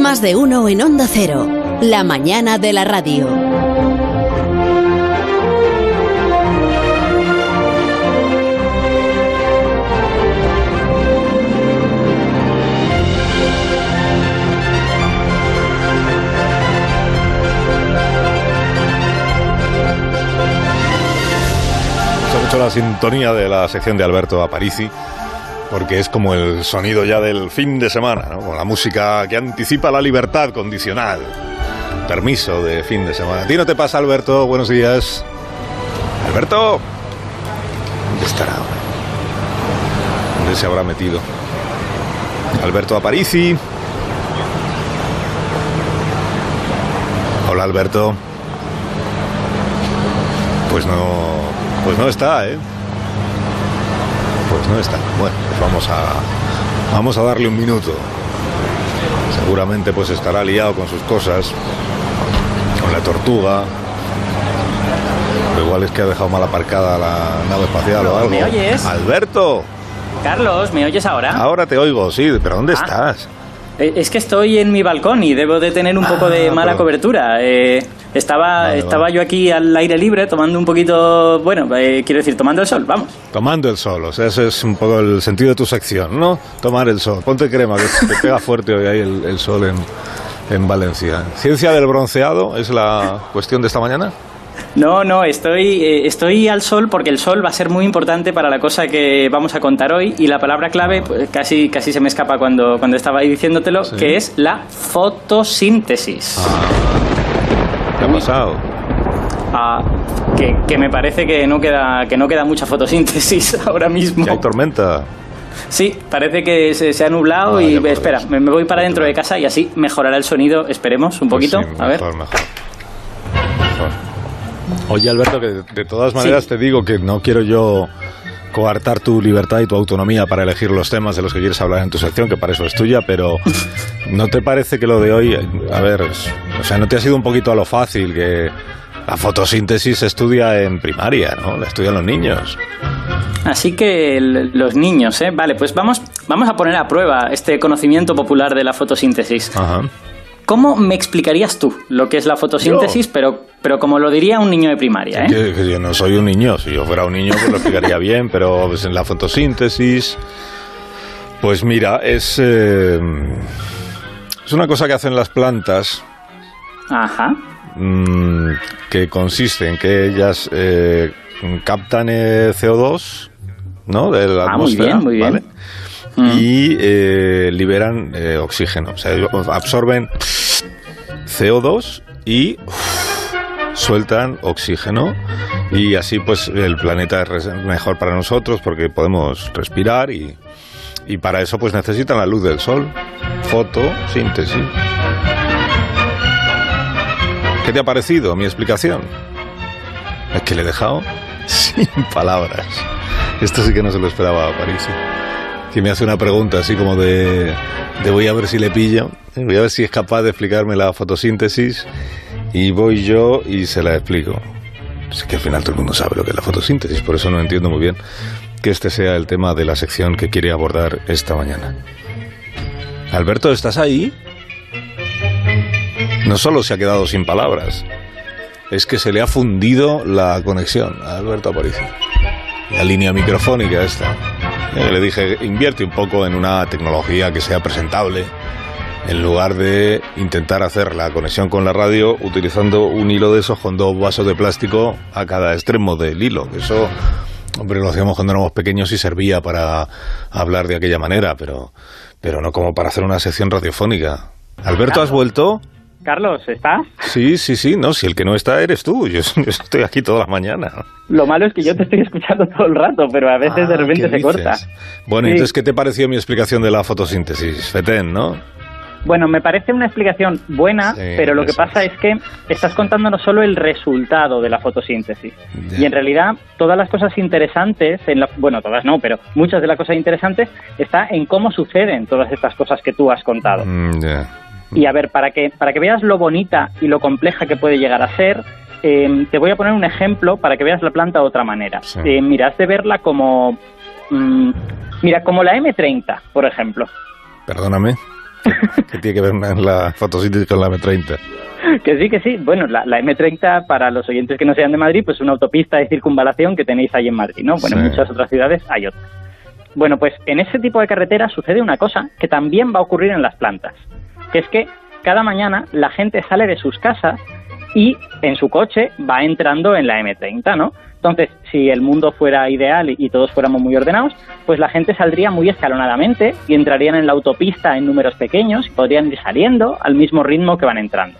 Más de uno en Onda Cero. La mañana de la radio. Gusta mucho la sintonía de la sección de Alberto Aparici, porque es como el sonido ya del fin de semana, ¿no? Con la música que anticipa la libertad condicional. Permiso de fin de semana. ¿A ti no te pasa, Alberto? Buenos días. Alberto. ¿Dónde estará ahora? ¿Dónde se habrá metido? Alberto Aparici. Hola, Alberto. Pues no. Pues no está, ¿eh? Pues no está. Bueno, pues vamos a. Vamos a darle un minuto. Seguramente pues estará liado con sus cosas. Con la tortuga. Pero igual es que ha dejado mal aparcada la nave espacial o algo. ¿Me oyes? Alberto, Carlos, ¿me oyes ahora? ahora te oigo, sí, pero ¿dónde Ah. estás? Eh, Es que estoy en mi balcón y debo de tener un poco de Ah, mala pero- cobertura. Eh, estaba Vale, estaba vale. yo aquí al aire libre tomando un poquito, bueno, eh, quiero decir, tomando el sol, vamos. Tomando el sol, o sea, ese es un poco el sentido de tu sección, ¿no? Tomar el sol. Ponte crema, que te pega fuerte hoy ahí el, el sol en, en Valencia. ¿Ciencia del bronceado es la cuestión de esta mañana? No, no, estoy, eh, estoy al sol porque el sol va a ser muy importante para la cosa que vamos a contar hoy y la palabra clave pues, casi, casi se me escapa cuando, cuando estaba ahí diciéndotelo, Sí. que es la fotosíntesis. ¿Qué ha pasado? Ah, que, que me parece que no queda que no queda mucha fotosíntesis ahora mismo. ¿Que hay tormenta? Sí, parece que se, se ha nublado Ah, y espera, me, me voy para dentro de casa y así mejorará el sonido, esperemos un Pues poquito. sí, a ver. mejor, mejor. Mejor. Oye, Alberto, que de todas maneras te digo que no quiero yo coartar tu libertad y tu autonomía para elegir los temas de los que quieres hablar en tu sección, que para eso es tuya, pero ¿no te parece que lo de hoy, a ver, o sea, no te ha sido un poquito a lo fácil que la fotosíntesis se estudia en primaria, ¿no? La estudian los niños. Así que los niños, ¿eh? Vale, pues vamos, vamos a poner a prueba este conocimiento popular de la fotosíntesis. Ajá. ¿Cómo me explicarías tú lo que es la fotosíntesis, pero, pero como lo diría un niño de primaria, ¿eh? Que, que yo no soy un niño, si yo fuera un niño pues lo explicaría bien, pero pues, en la fotosíntesis, pues mira, es, eh, es una cosa que hacen las plantas Ajá. mm, que consiste en que ellas eh, captan eh, CO2, ¿no? De la Ah, muy atmósfera, bien, muy bien. ¿vale? Mm. Y eh, liberan eh, oxígeno, o sea, absorben CO2 y sueltan oxígeno y así pues el planeta es mejor para nosotros porque podemos respirar y, y para eso pues necesitan la luz del sol, fotosíntesis. ¿Qué te ha parecido mi explicación? Es que le he dejado sin palabras. Esto sí que no se lo esperaba a París. Que me hace una pregunta así como de, de voy a ver si le pillo, eh, voy a ver si es capaz de explicarme la fotosíntesis y voy yo y se la explico. Es que al final todo el mundo sabe lo que es la fotosíntesis, por eso no entiendo muy bien que este sea el tema de la sección que quiere abordar esta mañana. Alberto, ¿estás ahí? No solo se ha quedado sin palabras, es que se le ha fundido la conexión a Alberto Aparicio. La línea microfónica esta. Eh, le dije, invierte un poco en una tecnología que sea presentable, en lugar de intentar hacer la conexión con la radio utilizando un hilo de esos con dos vasos de plástico a cada extremo del hilo. Eso, hombre, lo hacíamos cuando éramos pequeños y servía para hablar de aquella manera, pero, pero no como para hacer una sección radiofónica. Alberto, ¿has vuelto? Carlos, ¿estás? Sí, sí, sí, no, si el que no está eres tú, yo, yo estoy aquí toda la mañana. Lo malo es que yo te estoy escuchando todo el rato, pero a veces de Ah, repente ¿qué se dices? corta. Bueno, Sí. entonces, ¿qué te pareció mi explicación de la fotosíntesis? Fetén, ¿no? Bueno, me parece una explicación buena, Sí, pero lo que pasa es. es que estás contándonos solo el resultado de la fotosíntesis. Y en realidad todas las cosas interesantes, en la, bueno, todas no, pero muchas de las cosas interesantes está en cómo suceden todas estas cosas que tú has contado. Mm. Y a ver, para que, para que veas lo bonita y lo compleja que puede llegar a ser, eh, te voy a poner un ejemplo para que veas la planta de otra manera. Sí. Eh, mira, has de verla como... mm, mira, como la M30, por ejemplo. Perdóname. ¿Qué tiene que ver la fotosíntesis con la M30? Que sí, que sí. Bueno, la, M30, para los oyentes que no sean de Madrid, pues es una autopista de circunvalación que tenéis ahí en Madrid, ¿no? Bueno, en muchas otras ciudades hay otras. Bueno, pues en ese tipo de carreteras sucede una cosa que también va a ocurrir en las plantas, que es que cada mañana la gente sale de sus casas y en su coche va entrando en la M30, ¿no? Entonces, si el mundo fuera ideal y, todos fuéramos muy ordenados, pues la gente saldría muy escalonadamente y entrarían en la autopista en números pequeños y podrían ir saliendo al mismo ritmo que van entrando.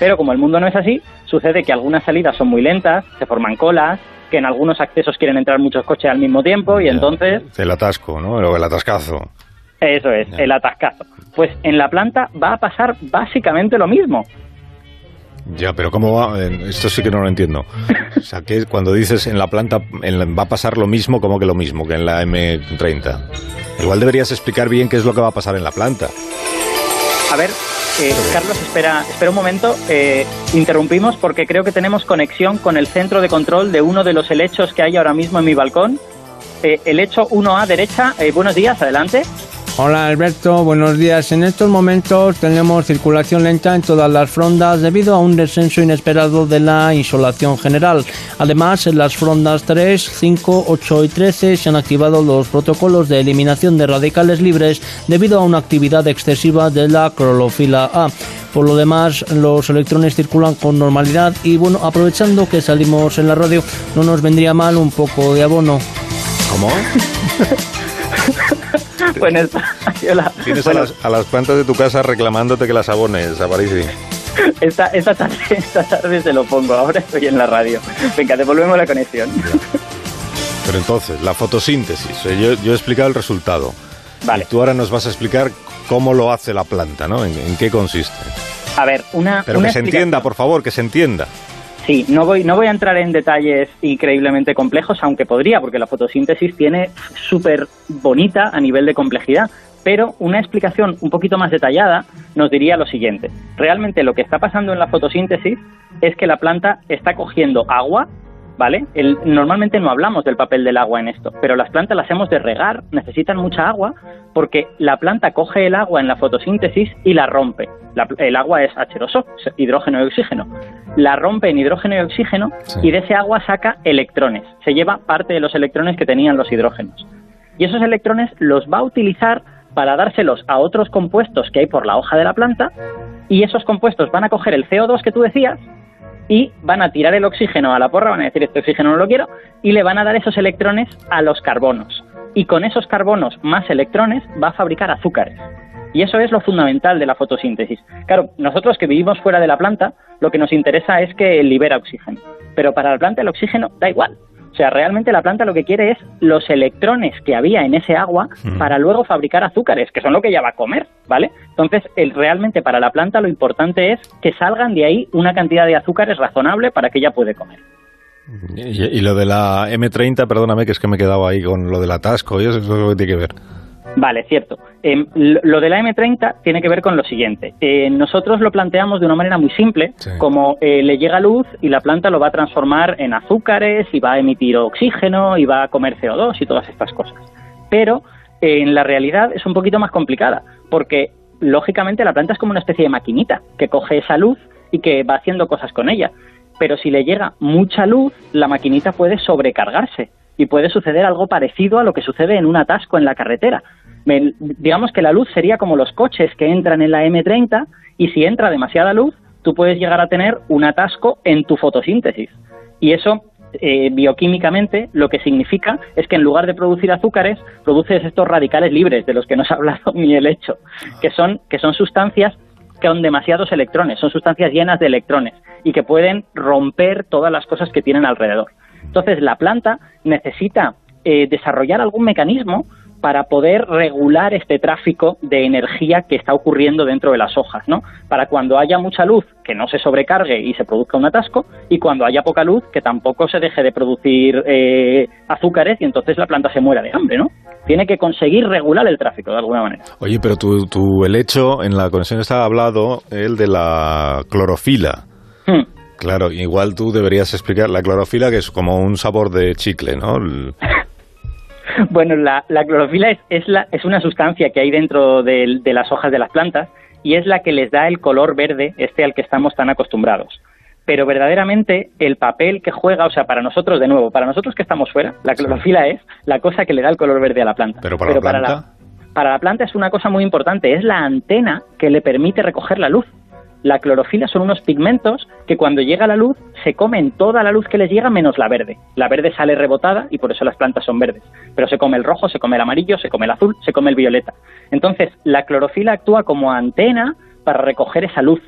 Pero como el mundo no es así, sucede que algunas salidas son muy lentas, se forman colas, que en algunos accesos quieren entrar muchos coches al mismo tiempo y entonces... El atasco, ¿no? El atascazo. Eso es, el atascazo. Pues en la planta va a pasar básicamente lo mismo. Ya, pero ¿cómo va? Esto sí que no lo entiendo. O sea, que cuando dices en la planta va a pasar lo mismo, como que lo mismo que en la M30? Igual deberías explicar bien qué es lo que va a pasar en la planta. A ver, eh, Carlos, espera, espera un momento. Eh, interrumpimos porque creo que tenemos conexión con el centro de control de uno de los helechos que hay ahora mismo en mi balcón. Eh, helecho 1A derecha. Eh, buenos días, adelante. Hola Alberto, buenos días. En estos momentos tenemos circulación lenta en todas las frondas debido a un descenso inesperado de la insolación general. Además, en las frondas 3, 5, 8 y 13 se han activado los protocolos de eliminación de radicales libres debido a una actividad excesiva de la clorofila A. Por lo demás, los electrones circulan con normalidad y bueno, aprovechando que salimos en la radio, no nos vendría mal un poco de abono. ¿Cómo? bueno, Tienes a, las, a, las, plantas de tu casa reclamándote que las abones, Aparici. Esta, esta, tarde, esta tarde se lo pongo, ahora estoy en la radio. Venga, devolvemos la conexión. Pero entonces, la fotosíntesis. Eh, yo, yo he explicado el resultado. Vale. Y tú ahora nos vas a explicar cómo lo hace la planta, ¿no? ¿En, qué consiste? A ver, una. Pero que se entienda, por favor, que se entienda. Sí, no voy, no voy a entrar en detalles increíblemente complejos, aunque podría, porque la fotosíntesis tiene súper bonita a nivel de complejidad. Pero una explicación un poquito más detallada nos diría lo siguiente. Realmente lo que está pasando en la fotosíntesis es que la planta está cogiendo agua ¿vale? normalmente no hablamos del papel del agua en esto, pero las plantas las hemos de regar, necesitan mucha agua porque la planta coge el agua en la fotosíntesis y la rompe. el agua es H2O, hidrógeno y oxígeno. La rompe en hidrógeno y oxígeno y de ese agua saca electrones. Se lleva parte de los electrones que tenían los hidrógenos. Y esos electrones los va a utilizar para dárselos a otros compuestos que hay por la hoja de la planta y esos compuestos van a coger el CO2 que tú decías y van a tirar el oxígeno a la porra, van a decir este oxígeno no lo quiero, y le van a dar esos electrones a los carbonos. Y con esos carbonos más electrones va a fabricar azúcares. Y eso es lo fundamental de la fotosíntesis. Claro, nosotros que vivimos fuera de la planta, lo que nos interesa es que libera oxígeno. Pero para la planta el oxígeno da igual. O sea, realmente la planta lo que quiere es los electrones que había en ese agua para luego fabricar azúcares, que son lo que ella va a comer, ¿vale? Entonces, el, realmente para la planta lo importante es que salgan de ahí una cantidad de azúcares razonable para que ella puede comer. Y, lo de la M30, perdóname que es que me he quedado ahí con lo del atasco, y eso es lo que tiene que ver. Vale, cierto. Em, lo de la M30 tiene que ver con lo siguiente. Eh, nosotros lo planteamos de una manera muy simple, como eh, le llega luz y la planta lo va a transformar en azúcares y va a emitir oxígeno y va a comer CO2 y todas estas cosas. Pero en la realidad es un poquito más complicada, porque lógicamente la planta es como una especie de maquinita que coge esa luz y que va haciendo cosas con ella. Pero si le llega mucha luz, la maquinita puede sobrecargarse y puede suceder algo parecido a lo que sucede en un atasco en la carretera. Digamos que la luz sería como los coches que entran en la M30 y si entra demasiada luz, tú puedes llegar a tener un atasco en tu fotosíntesis. Y eso, eh, bioquímicamente, lo que significa es que en lugar de producir azúcares, produces estos radicales libres de los que nos ha hablado el hecho, que son, que son sustancias con demasiados electrones, son sustancias llenas de electrones y que pueden romper todas las cosas que tienen alrededor. Entonces, la planta necesita eh, desarrollar algún mecanismo para poder regular este tráfico de energía que está ocurriendo dentro de las hojas, ¿no? Para cuando haya mucha luz que no se sobrecargue y se produzca un atasco y cuando haya poca luz que tampoco se deje de producir eh, azúcares y entonces la planta se muera de hambre, ¿no? Tiene que conseguir regular el tráfico de alguna manera. Oye, pero tu, tu helecho en la conexión estaba hablado el de la clorofila. Hmm. Claro, igual tú deberías explicar la clorofila, que es como un sabor de chicle, ¿no? bueno, la, clorofila es, es, la, es, una sustancia que hay dentro de, de las hojas de las plantas y es la que les da el color verde, este al que estamos tan acostumbrados pero verdaderamente el papel que juega, o sea, para nosotros, de nuevo, para nosotros que estamos fuera, la clorofila es la cosa que le da el color verde a la planta. Pero para la planta. para la planta es una cosa muy importante, es la antena que le permite recoger la luz. La clorofila son unos pigmentos que cuando llega la luz se comen toda la luz que les llega menos la verde. La verde sale rebotada y por eso las plantas son verdes. Pero se come el rojo, se come el amarillo, se come el azul, se come el violeta. Entonces, la clorofila actúa como antena para recoger esa luz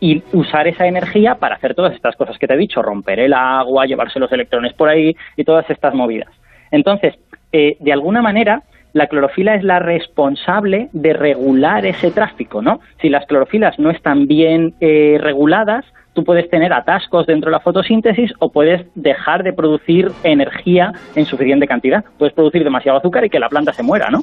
y usar esa energía para hacer todas estas cosas que te he dicho, romper el agua, llevarse los electrones por ahí y todas estas movidas. Entonces, eh, de alguna manera, la clorofila es la responsable de regular ese tráfico, ¿no? Si las clorofilas no están bien eh, reguladas, tú puedes tener atascos dentro de la fotosíntesis o puedes dejar de producir energía en suficiente cantidad. Puedes producir demasiado azúcar y que la planta se muera, ¿no?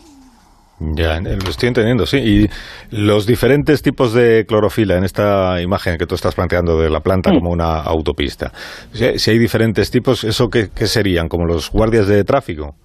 Ya, lo estoy entendiendo, sí. Y los diferentes tipos de clorofila en esta imagen que tú estás planteando de la planta como una autopista. Si hay diferentes tipos, ¿eso qué, serían? ¿Como los guardias de tráfico?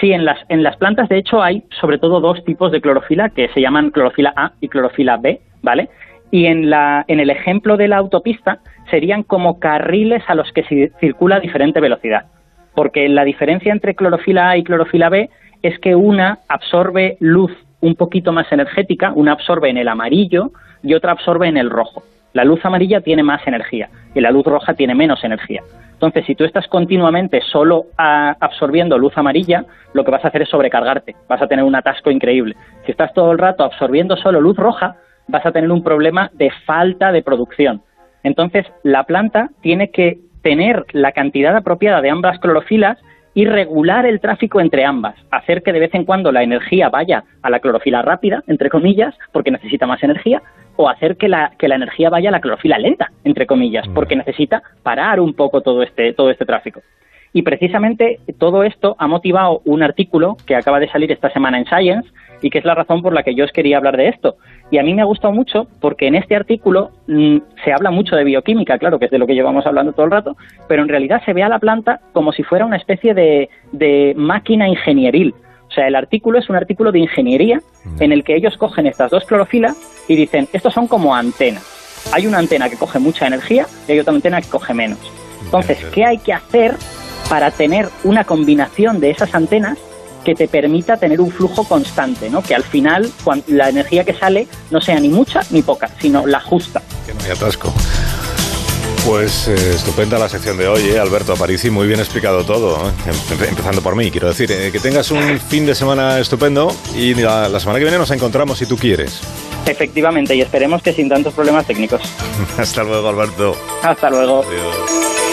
Sí, en las, en las plantas de hecho hay sobre todo dos tipos de clorofila que se llaman clorofila A y clorofila B, ¿vale? Y en, la, en el ejemplo de la autopista serían como carriles a los que circula a diferente velocidad. Porque la diferencia entre clorofila A y clorofila B es que una absorbe luz un poquito más energética, una absorbe en el amarillo y otra absorbe en el rojo. La luz amarilla tiene más energía y la luz roja tiene menos energía. Entonces, si tú estás continuamente solo absorbiendo luz amarilla, lo que vas a hacer es sobrecargarte, vas a tener un atasco increíble. Si estás todo el rato absorbiendo solo luz roja, vas a tener un problema de falta de producción. Entonces, la planta tiene que tener la cantidad apropiada de ambas clorofilas y regular el tráfico entre ambas, hacer que de vez en cuando la energía vaya a la clorofila rápida, entre comillas, porque necesita más energía, o hacer que la, que la energía vaya a la clorofila lenta, entre comillas, porque necesita parar un poco todo este, todo este tráfico. Y precisamente todo esto ha motivado un artículo que acaba de salir esta semana en Science y que es la razón por la que yo os quería hablar de esto. Y a mí me ha gustado mucho porque en este artículo mm, se habla mucho de bioquímica, claro, que es de lo que llevamos hablando todo el rato, pero en realidad se ve a la planta como si fuera una especie de, de máquina ingenieril. O sea, el artículo es un artículo de ingeniería en el que ellos cogen estas dos clorofilas y dicen, estos son como antenas. Hay una antena que coge mucha energía y hay otra antena que coge menos. Entonces, ¿qué hay que hacer para tener una combinación de esas antenas que te permita tener un flujo constante, ¿no? Que al final la energía que sale no sea ni mucha ni poca, sino la justa. Que no hay atasco. Pues eh, estupenda la sección de hoy, ¿eh? Alberto Aparici, muy bien explicado todo, ¿eh? em, empezando por mí, quiero decir, eh, que tengas un fin de semana estupendo y la, semana que viene nos encontramos si tú quieres. Efectivamente, y esperemos que sin tantos problemas técnicos. Hasta luego, Alberto. Hasta luego. Adiós.